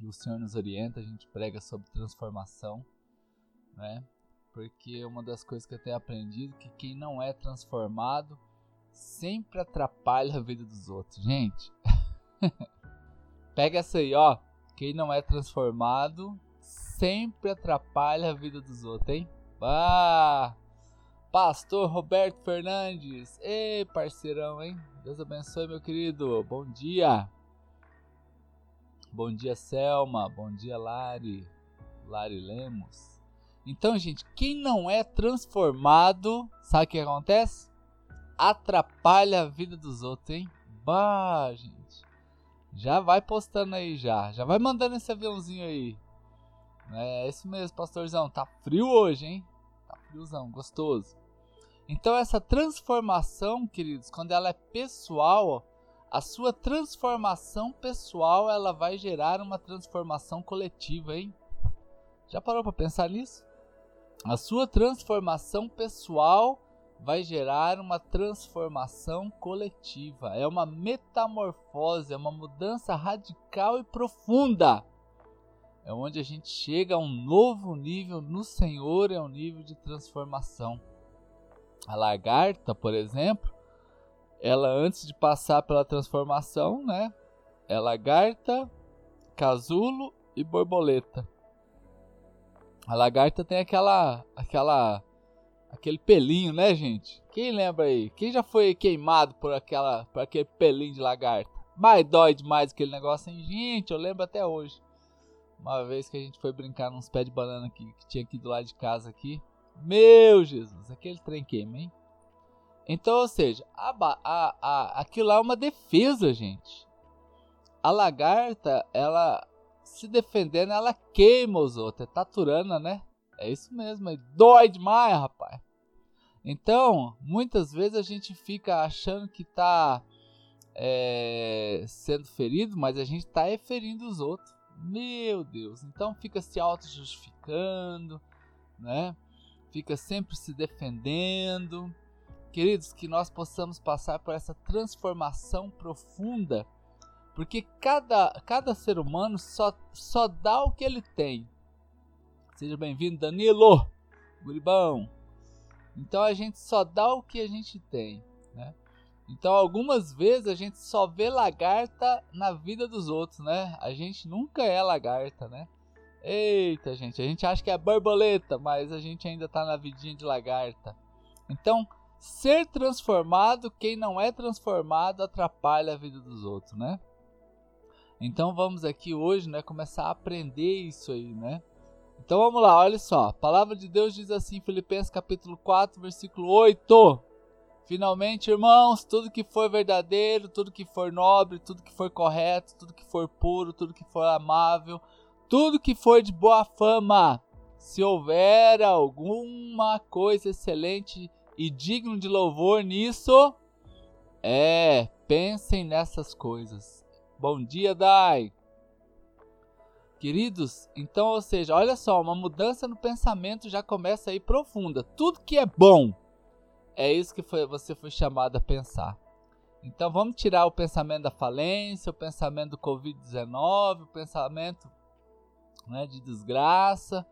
e o Senhor nos orienta, a gente prega sobre transformação, né? Porque uma das coisas que eu tenho aprendido é que quem não é transformado sempre atrapalha a vida dos outros. Gente, pega essa aí, ó. Quem não é transformado sempre atrapalha a vida dos outros, hein? Ah! Pastor Roberto Fernandes. Ei, parceirão, hein? Deus abençoe, meu querido. Bom dia. Bom dia, Selma. Bom dia, Lari. Lari Lemos. Então, gente, quem não é transformado, sabe o que acontece? Atrapalha a vida dos outros, hein? Bah, gente. Já vai postando aí já. Já vai mandando esse aviãozinho aí. É isso mesmo, pastorzão. Tá frio hoje, hein? Tá friozão, gostoso. Então essa transformação, queridos, quando ela é pessoal, a sua transformação pessoal, ela vai gerar uma transformação coletiva, hein? Já parou para pensar nisso? A sua transformação pessoal vai gerar uma transformação coletiva. É uma metamorfose, é uma mudança radical e profunda. É onde a gente chega a um novo nível no Senhor, é um nível de transformação. A lagarta, por exemplo, ela antes de passar pela transformação, né? É lagarta, casulo e borboleta. A lagarta tem aquela aquela aquele pelinho, né, gente? Quem lembra aí? Quem já foi queimado por aquela por aquele pelinho de lagarta? Mas dói demais aquele negócio, hein? Gente, eu lembro até hoje. Uma vez que a gente foi brincar nos pés de banana aqui, que tinha aqui do lado de casa aqui. Meu Jesus, aquele trem queima, hein? Então, ou seja, a, a, a, aquilo lá é uma defesa, gente. A lagarta, ela se defendendo, ela queima os outros. É taturana, né? É isso mesmo, é dói demais, rapaz. Então, muitas vezes a gente fica achando que tá é, sendo ferido, mas a gente tá ferindo os outros. Meu Deus. Então fica se auto-justificando, né? Fica sempre se defendendo. Queridos, que nós possamos passar por essa transformação profunda, porque cada, cada ser humano só, só dá o que ele tem. Seja bem-vindo, Danilo, guribão. Então a gente só dá o que a gente tem, né? Então algumas vezes a gente só vê lagarta na vida dos outros, né? A gente nunca é lagarta, né? Eita, gente, a gente acha que é borboleta, mas a gente ainda tá na vidinha de lagarta. Então, ser transformado, quem não é transformado atrapalha a vida dos outros, né? Então vamos aqui hoje, né, começar a aprender isso aí, né? Então vamos lá, olha só. A palavra de Deus diz assim, Filipenses capítulo 4, versículo 8. Finalmente, irmãos, tudo que for verdadeiro, tudo que for nobre, tudo que for correto, tudo que for puro, tudo que for amável, tudo que for de boa fama, se houver alguma coisa excelente e digno de louvor nisso, é, pensem nessas coisas. Bom dia, Dai. Queridos, então, ou seja, olha só, uma mudança no pensamento já começa aí profunda. Tudo que é bom, é isso que foi, você foi chamado a pensar. Então vamos tirar o pensamento da falência, o pensamento do Covid-19, o pensamento né, de desgraça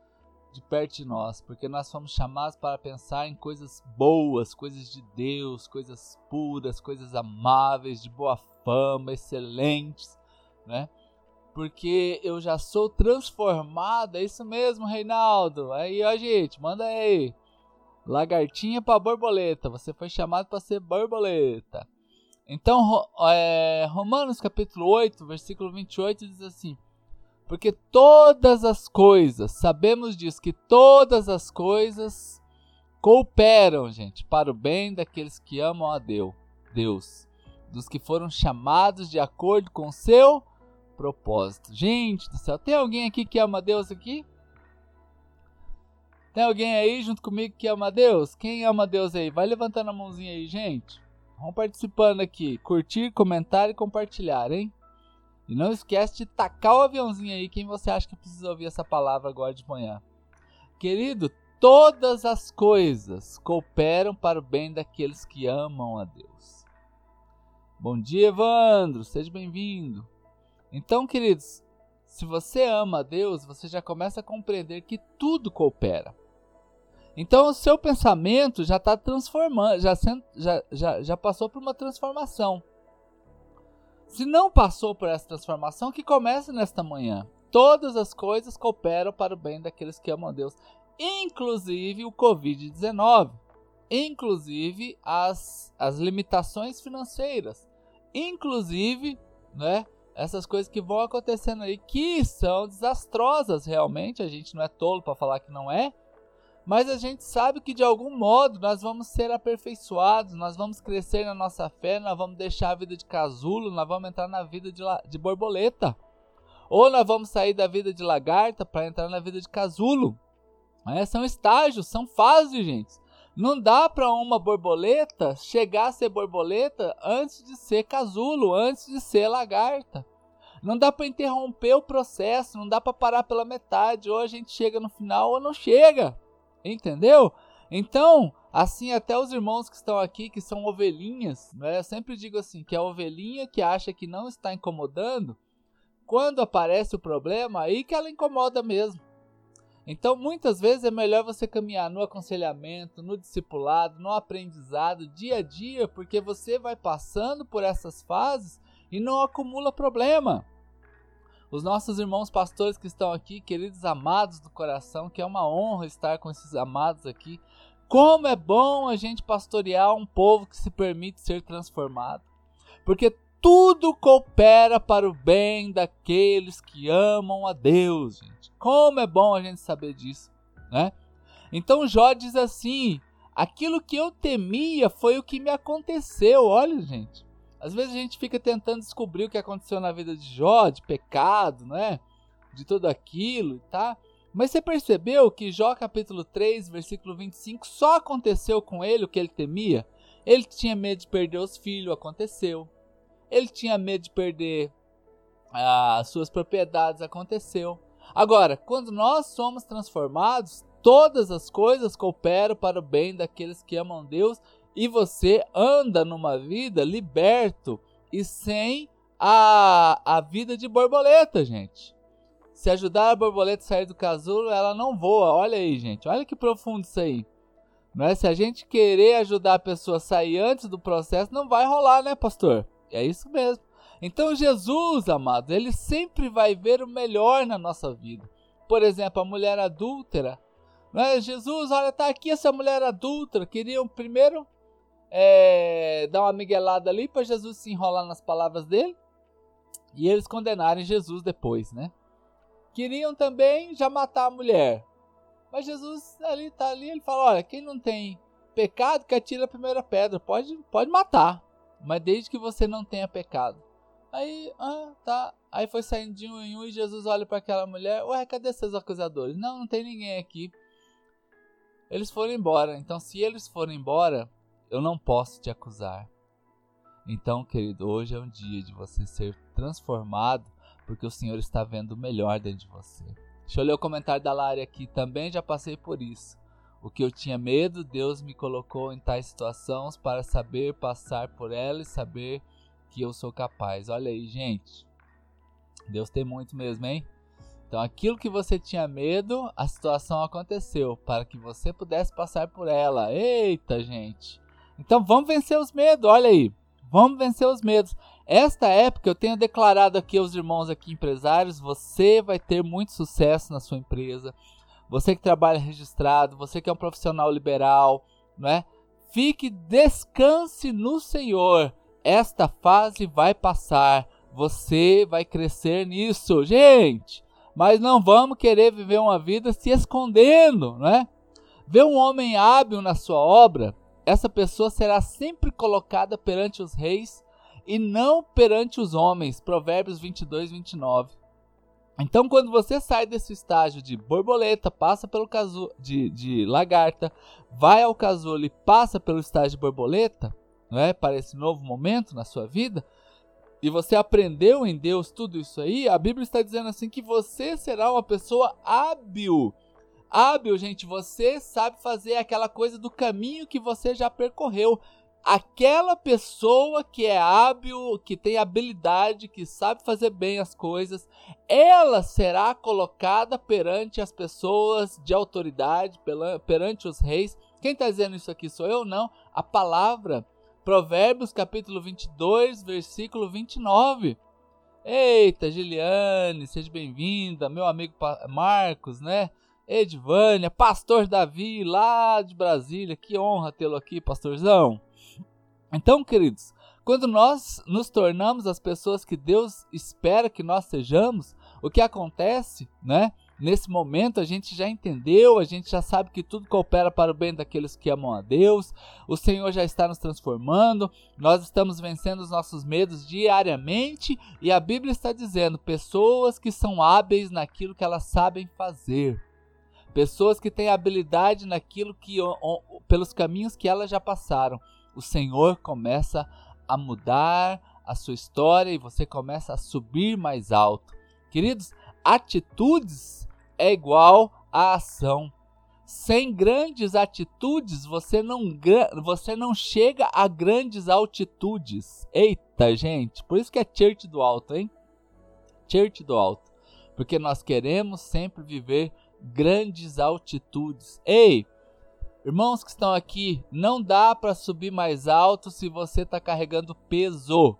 de perto de nós, porque nós fomos chamados para pensar em coisas boas, coisas de Deus, coisas puras, coisas amáveis, de boa fama, excelentes, né? Porque eu já sou transformado, é isso mesmo, Reinaldo. Aí, ó, gente, manda aí. Lagartinha para borboleta, você foi chamado para ser borboleta. Então, é, Romanos capítulo 8, versículo 28 diz assim: porque todas as coisas, sabemos disso, que todas as coisas cooperam, gente, para o bem daqueles que amam a Deus, Deus, dos que foram chamados de acordo com o seu propósito. Gente do céu, tem alguém aqui que ama Deus aqui? Tem alguém aí junto comigo que ama Deus? Quem ama Deus aí? Vai levantando a mãozinha aí, gente. Vamos participando aqui. Curtir, comentar e compartilhar, hein? E não esquece de tacar o aviãozinho aí quem você acha que precisa ouvir essa palavra agora de manhã. Querido, todas as coisas cooperam para o bem daqueles que amam a Deus. Bom dia, Evandro, seja bem-vindo. Então, queridos, se você ama a Deus, você já começa a compreender que tudo coopera. Então o seu pensamento já está transformando, já, já, já, já passou por uma transformação. Se não passou por essa transformação, que comece nesta manhã. Todas as coisas cooperam para o bem daqueles que amam a Deus, inclusive o Covid-19, inclusive as, as limitações financeiras, inclusive né, essas coisas que vão acontecendo aí que são desastrosas realmente. A gente não é tolo para falar que não é, mas a gente sabe que de algum modo nós vamos ser aperfeiçoados, nós vamos crescer na nossa fé, nós vamos deixar a vida de casulo, nós vamos entrar na vida de, de borboleta. Ou nós vamos sair da vida de lagarta para entrar na vida de casulo. É, são estágios, são fases, gente. Não dá para uma borboleta chegar a ser borboleta antes de ser casulo, antes de ser lagarta. Não dá para interromper o processo, não dá para parar pela metade. Ou a gente chega no final ou não chega. Entendeu? Então, assim, até os irmãos que estão aqui, que são ovelhinhas, né? eu sempre digo assim: que a ovelhinha que acha que não está incomodando, quando aparece o problema, aí que ela incomoda mesmo. Então, muitas vezes é melhor você caminhar no aconselhamento, no discipulado, no aprendizado, dia a dia, porque você vai passando por essas fases e não acumula problema os nossos irmãos pastores que estão aqui, queridos amados do coração, que é uma honra estar com esses amados aqui. Como é bom a gente pastorear um povo que se permite ser transformado. Porque tudo coopera para o bem daqueles que amam a Deus, gente. Como é bom a gente saber disso, né? Então Jó diz assim: aquilo que eu temia foi o que me aconteceu. Olha, gente. Às vezes a gente fica tentando descobrir o que aconteceu na vida de Jó, de pecado, né? De tudo aquilo, tá? Mas você percebeu que Jó capítulo 3, versículo 25, só aconteceu com ele o que ele temia? Ele tinha medo de perder os filhos, aconteceu. Ele tinha medo de perder ah, as suas propriedades, aconteceu. Agora, quando nós somos transformados, todas as coisas cooperam para o bem daqueles que amam Deus e você anda numa vida liberto e sem a, a vida de borboleta, gente. Se ajudar a borboleta a sair do casulo, ela não voa. Olha aí, gente. Olha que profundo isso aí. Não é? Se a gente querer ajudar a pessoa a sair antes do processo, não vai rolar, né, pastor? É isso mesmo. Então, Jesus, amados, ele sempre vai ver o melhor na nossa vida. Por exemplo, a mulher adúltera. Não é? Jesus, olha, tá aqui essa mulher adúltera. Queriam primeiro é, dar uma miguelada ali para Jesus se enrolar nas palavras dele e eles condenarem Jesus depois, né? Queriam também já matar a mulher, mas Jesus ali tá ali, ele fala, olha, quem não tem pecado que atira a primeira pedra, pode pode matar, mas desde que você não tenha pecado. Aí, ah, tá. Aí foi saindo de um em um e Jesus olha para aquela mulher, ué, cadê seus acusadores? Não, não tem ninguém aqui. Eles foram embora. Então, se eles foram embora, eu não posso te acusar. Então, querido, hoje é um dia de você ser transformado, porque o Senhor está vendo o melhor dentro de você. Deixa eu ler o comentário da Lari aqui. Também já passei por isso. O que eu tinha medo, Deus me colocou em tais situações para saber passar por ela e saber que eu sou capaz. Olha aí, gente. Deus tem muito mesmo, hein? Então, aquilo que você tinha medo, a situação aconteceu para que você pudesse passar por ela. Eita, gente! Então vamos vencer os medos, olha aí. Vamos vencer os medos. Esta época eu tenho declarado aqui aos irmãos aqui empresários, você vai ter muito sucesso na sua empresa. Você que trabalha registrado, você que é um profissional liberal, não é? Fique, descanse no Senhor. Esta fase vai passar. Você vai crescer nisso, gente. Mas não vamos querer viver uma vida se escondendo, não é? Ver um homem hábil na sua obra essa pessoa será sempre colocada perante os reis e não perante os homens. Provérbios 22, 29. Então, quando você sai desse estágio de borboleta, passa pelo casulo de, de lagarta, vai ao casulo e passa pelo estágio de borboleta, não é? Para esse novo momento na sua vida, e você aprendeu em Deus tudo isso aí, a Bíblia está dizendo assim que você será uma pessoa hábil Hábil, gente, você sabe fazer aquela coisa do caminho que você já percorreu. aquela pessoa que é hábil, que tem habilidade, que sabe fazer bem as coisas, ela será colocada perante as pessoas de autoridade, perante os reis. Quem está dizendo isso aqui sou eu? Não. A palavra, Provérbios capítulo 22, versículo 29. Eita, Giliane, seja bem-vinda, meu amigo Marcos, né? Edvânia, pastor Davi, lá de Brasília, que honra tê-lo aqui, pastorzão. Então, queridos, quando nós nos tornamos as pessoas que Deus espera que nós sejamos, o que acontece, né? Nesse momento a gente já entendeu, a gente já sabe que tudo coopera para o bem daqueles que amam a Deus. O Senhor já está nos transformando, nós estamos vencendo os nossos medos diariamente e a Bíblia está dizendo: pessoas que são hábeis naquilo que elas sabem fazer. Pessoas que têm habilidade naquilo que pelos caminhos que elas já passaram o Senhor começa a mudar a sua história e você começa a subir mais alto. Queridos, atitudes é igual a ação. Sem grandes atitudes, você não, você não chega a grandes altitudes. Eita, gente, por isso que é church do alto, hein? Church do alto. Porque nós queremos sempre viver grandes altitudes. Ei, Irmãos que estão aqui, não dá para subir mais alto se você está carregando peso.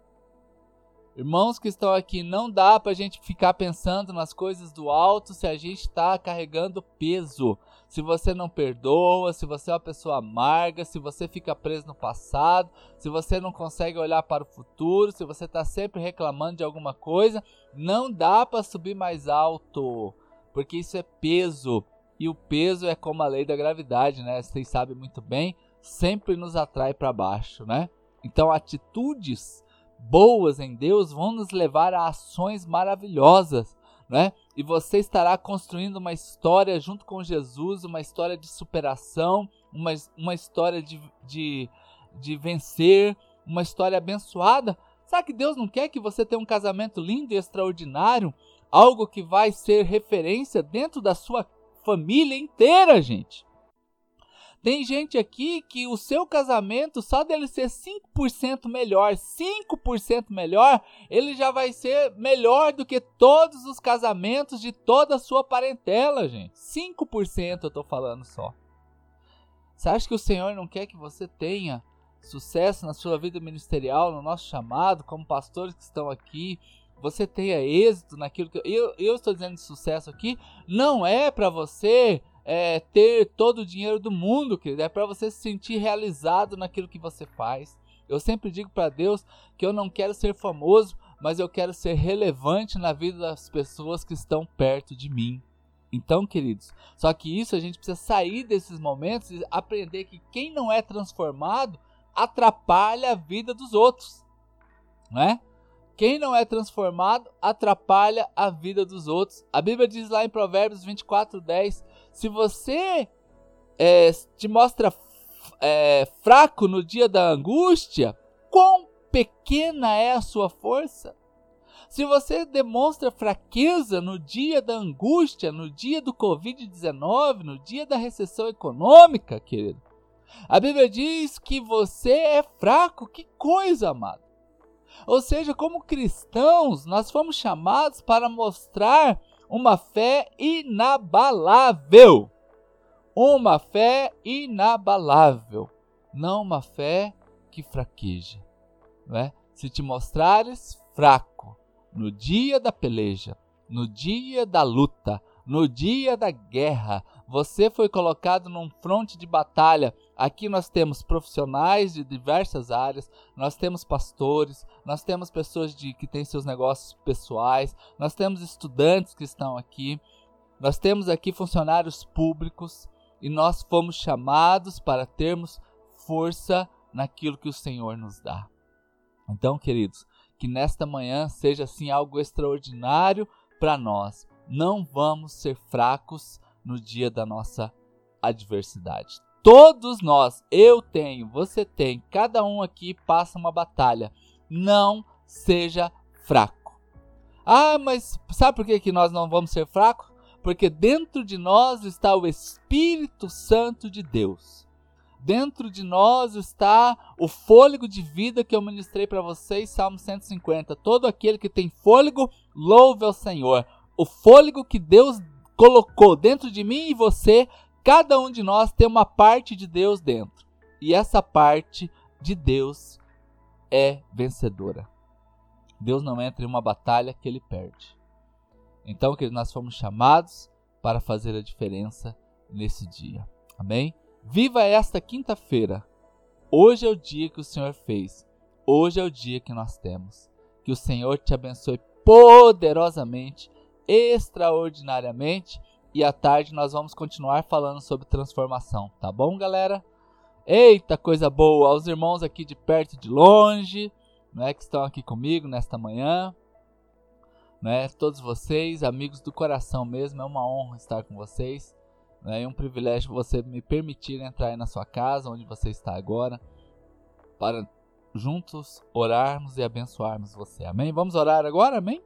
Irmãos que estão aqui, não dá para a gente ficar pensando nas coisas do alto se a gente está carregando peso. Se você não perdoa, se você é uma pessoa amarga, se você fica preso no passado, se você não consegue olhar para o futuro, se você está sempre reclamando de alguma coisa, não dá para subir mais alto, porque isso é peso. E o peso é como a lei da gravidade, né? Vocês sabem muito bem, sempre nos atrai para baixo, né? Então, atitudes boas em Deus vão nos levar a ações maravilhosas, né? E você estará construindo uma história junto com Jesus, uma história de superação, uma, uma história de, de, de vencer, uma história abençoada. Sabe que Deus não quer que você tenha um casamento lindo e extraordinário? Algo que vai ser referência dentro da sua família inteira, gente. Tem gente aqui que o seu casamento, só dele ser 5% melhor, 5% melhor, ele já vai ser melhor do que todos os casamentos de toda a sua parentela, gente. 5% eu tô falando só. Você acha que o Senhor não quer que você tenha sucesso na sua vida ministerial, no nosso chamado, como pastores que estão aqui, você tenha êxito naquilo que eu, eu estou dizendo de sucesso aqui, não é para você é, ter todo o dinheiro do mundo, querido, é para você se sentir realizado naquilo que você faz. Eu sempre digo para Deus que eu não quero ser famoso, mas eu quero ser relevante na vida das pessoas que estão perto de mim. Então, queridos, só que isso a gente precisa sair desses momentos e aprender que quem não é transformado atrapalha a vida dos outros, não é? Quem não é transformado atrapalha a vida dos outros. A Bíblia diz lá em Provérbios 24, 10: se você é, te mostra é, fraco no dia da angústia, quão pequena é a sua força? Se você demonstra fraqueza no dia da angústia, no dia do Covid-19, no dia da recessão econômica, querido, a Bíblia diz que você é fraco. Que coisa, amado. Ou seja, como cristãos, nós fomos chamados para mostrar uma fé inabalável. Uma fé inabalável, não uma fé que fraqueja. Não é? Se te mostrares fraco no dia da peleja, no dia da luta, no dia da guerra, você foi colocado num fronte de batalha. Aqui nós temos profissionais de diversas áreas, nós temos pastores, nós temos pessoas de, que têm seus negócios pessoais, nós temos estudantes que estão aqui, nós temos aqui funcionários públicos e nós fomos chamados para termos força naquilo que o Senhor nos dá. Então, queridos, que nesta manhã seja assim algo extraordinário para nós. Não vamos ser fracos no dia da nossa adversidade. Todos nós, eu tenho, você tem, cada um aqui passa uma batalha. Não seja fraco. Ah, mas sabe por que, que nós não vamos ser fracos? Porque dentro de nós está o Espírito Santo de Deus. Dentro de nós está o fôlego de vida que eu ministrei para vocês, Salmo 150. Todo aquele que tem fôlego, louve ao Senhor. O fôlego que Deus colocou dentro de mim e você, cada um de nós tem uma parte de Deus dentro. E essa parte de Deus é vencedora. Deus não entra em uma batalha que ele perde. Então, que nós fomos chamados para fazer a diferença nesse dia. Amém? Viva esta quinta-feira. Hoje é o dia que o Senhor fez. Hoje é o dia que nós temos. Que o Senhor te abençoe poderosamente, extraordinariamente. E à tarde nós vamos continuar falando sobre transformação, tá bom, galera? Eita, coisa boa! Aos irmãos aqui de perto e de longe, né, que estão aqui comigo nesta manhã, né, todos vocês, amigos do coração mesmo, é uma honra estar com vocês. Né, é um privilégio você me permitir entrar aí na sua casa, onde você está agora, para juntos orarmos e abençoarmos você. Amém? Vamos orar agora? Amém?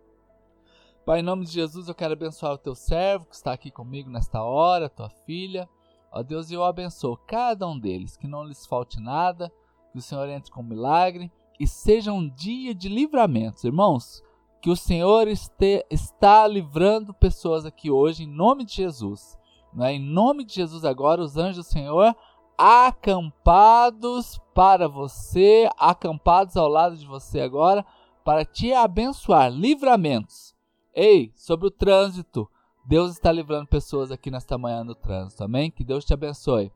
Pai, em nome de Jesus, eu quero abençoar o teu servo que está aqui comigo nesta hora, tua filha. Ó Deus, eu abençoo cada um deles, que não lhes falte nada, que o Senhor entre com milagre e seja um dia de livramentos. Irmãos, que o Senhor este, está livrando pessoas aqui hoje, em nome de Jesus. Né? Em nome de Jesus, agora, os anjos do Senhor acampados para você, acampados ao lado de você agora, para te abençoar. Livramentos. Ei, sobre o trânsito. Deus está livrando pessoas aqui nesta manhã no trânsito, amém? Que Deus te abençoe.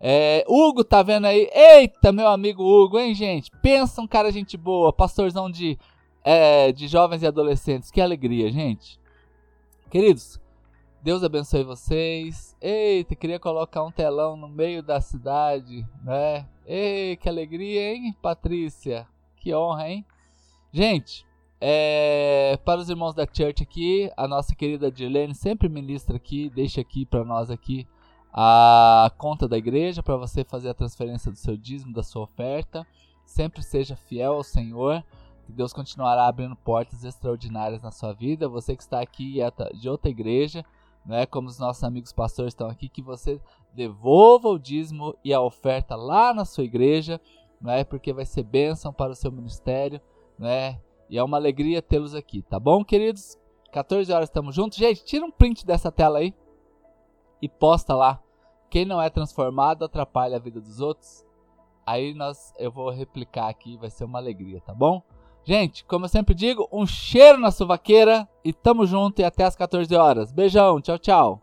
É, Hugo, tá vendo aí? Eita, meu amigo Hugo, hein, gente? Pensa um cara gente boa, pastorzão de, é, de jovens e adolescentes. Que alegria, gente. Queridos, Deus abençoe vocês. Eita, queria colocar um telão no meio da cidade, né? Ei, que alegria, hein, Patrícia? Que honra, hein? Gente, é, para os irmãos da church aqui, a nossa querida Dirlene sempre ministra aqui, deixa aqui para nós aqui a conta da igreja para você fazer a transferência do seu dízimo, da sua oferta. Sempre seja fiel ao Senhor, que Deus continuará abrindo portas extraordinárias na sua vida. Você que está aqui é de outra igreja, né, como os nossos amigos pastores estão aqui, que você devolva o dízimo e a oferta lá na sua igreja, né, porque vai ser bênção para o seu ministério, né, e é uma alegria tê-los aqui, tá bom, queridos? 14 horas estamos juntos. Gente, tira um print dessa tela aí e posta lá. Quem não é transformado atrapalha a vida dos outros. Aí nós eu vou replicar aqui, vai ser uma alegria, tá bom? Gente, como eu sempre digo, um cheiro na suvaqueira e tamo junto e até as 14 horas. Beijão, tchau, tchau.